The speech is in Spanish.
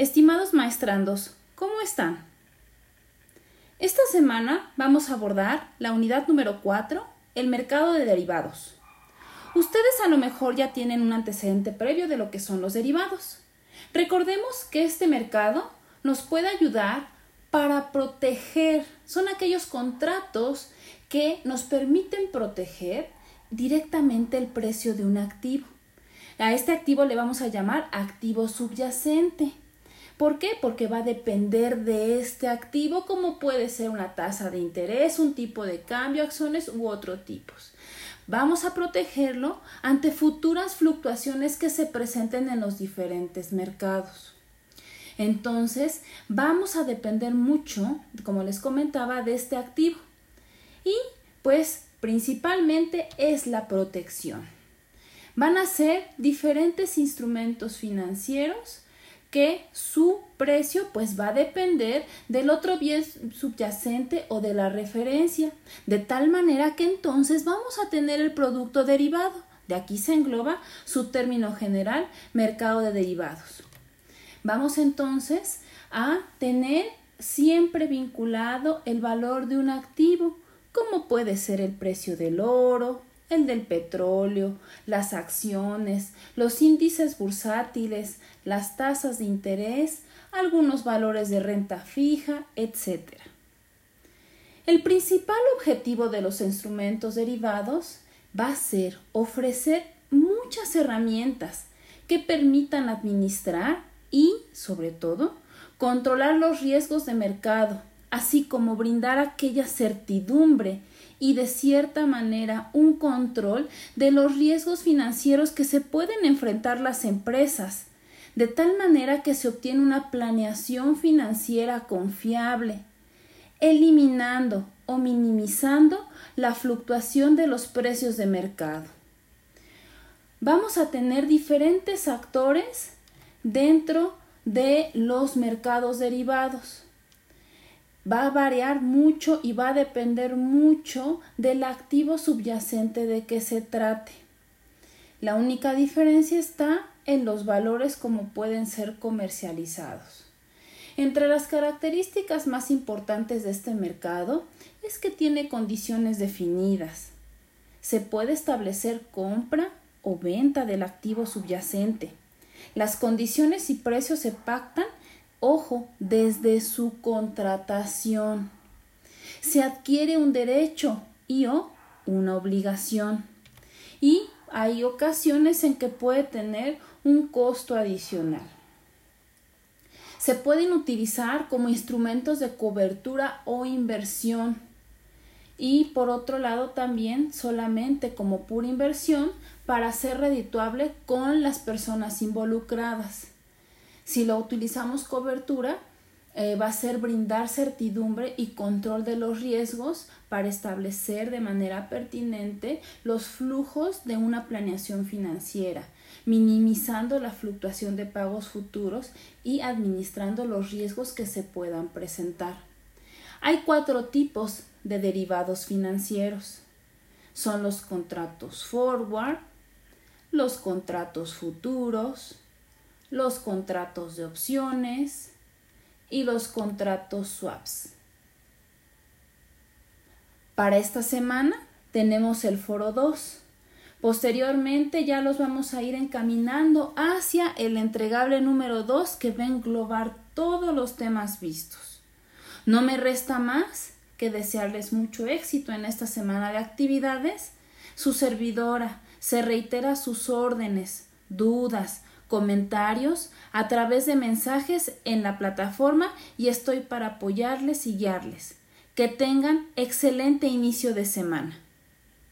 Estimados maestrandos, ¿cómo están? Esta semana vamos a abordar la unidad número 4, el mercado de derivados. Ustedes a lo mejor ya tienen un antecedente previo de lo que son los derivados. Recordemos que este mercado nos puede ayudar para proteger, son aquellos contratos que nos permiten proteger directamente el precio de un activo. A este activo le vamos a llamar activo subyacente. ¿Por qué? Porque va a depender de este activo, como puede ser una tasa de interés, un tipo de cambio, acciones u otros tipos. Vamos a protegerlo ante futuras fluctuaciones que se presenten en los diferentes mercados. Entonces, vamos a depender mucho, como les comentaba, de este activo. Y pues principalmente es la protección. Van a ser diferentes instrumentos financieros que su precio pues va a depender del otro bien subyacente o de la referencia, de tal manera que entonces vamos a tener el producto derivado. De aquí se engloba su término general, mercado de derivados. Vamos entonces a tener siempre vinculado el valor de un activo, como puede ser el precio del oro, el del petróleo, las acciones, los índices bursátiles, las tasas de interés, algunos valores de renta fija, etc. El principal objetivo de los instrumentos derivados va a ser ofrecer muchas herramientas que permitan administrar y, sobre todo, controlar los riesgos de mercado, así como brindar aquella certidumbre y de cierta manera un control de los riesgos financieros que se pueden enfrentar las empresas, de tal manera que se obtiene una planeación financiera confiable, eliminando o minimizando la fluctuación de los precios de mercado. Vamos a tener diferentes actores dentro de los mercados derivados va a variar mucho y va a depender mucho del activo subyacente de que se trate. La única diferencia está en los valores como pueden ser comercializados. Entre las características más importantes de este mercado es que tiene condiciones definidas. Se puede establecer compra o venta del activo subyacente. Las condiciones y precios se pactan Ojo, desde su contratación. Se adquiere un derecho y o una obligación. Y hay ocasiones en que puede tener un costo adicional. Se pueden utilizar como instrumentos de cobertura o inversión. Y por otro lado también solamente como pura inversión para ser redituable con las personas involucradas. Si lo utilizamos cobertura, eh, va a ser brindar certidumbre y control de los riesgos para establecer de manera pertinente los flujos de una planeación financiera, minimizando la fluctuación de pagos futuros y administrando los riesgos que se puedan presentar. Hay cuatro tipos de derivados financieros. Son los contratos forward, los contratos futuros, los contratos de opciones y los contratos swaps. Para esta semana tenemos el foro 2. Posteriormente ya los vamos a ir encaminando hacia el entregable número 2 que va a englobar todos los temas vistos. No me resta más que desearles mucho éxito en esta semana de actividades. Su servidora se reitera sus órdenes, dudas, comentarios, a través de mensajes en la plataforma y estoy para apoyarles y guiarles. Que tengan excelente inicio de semana.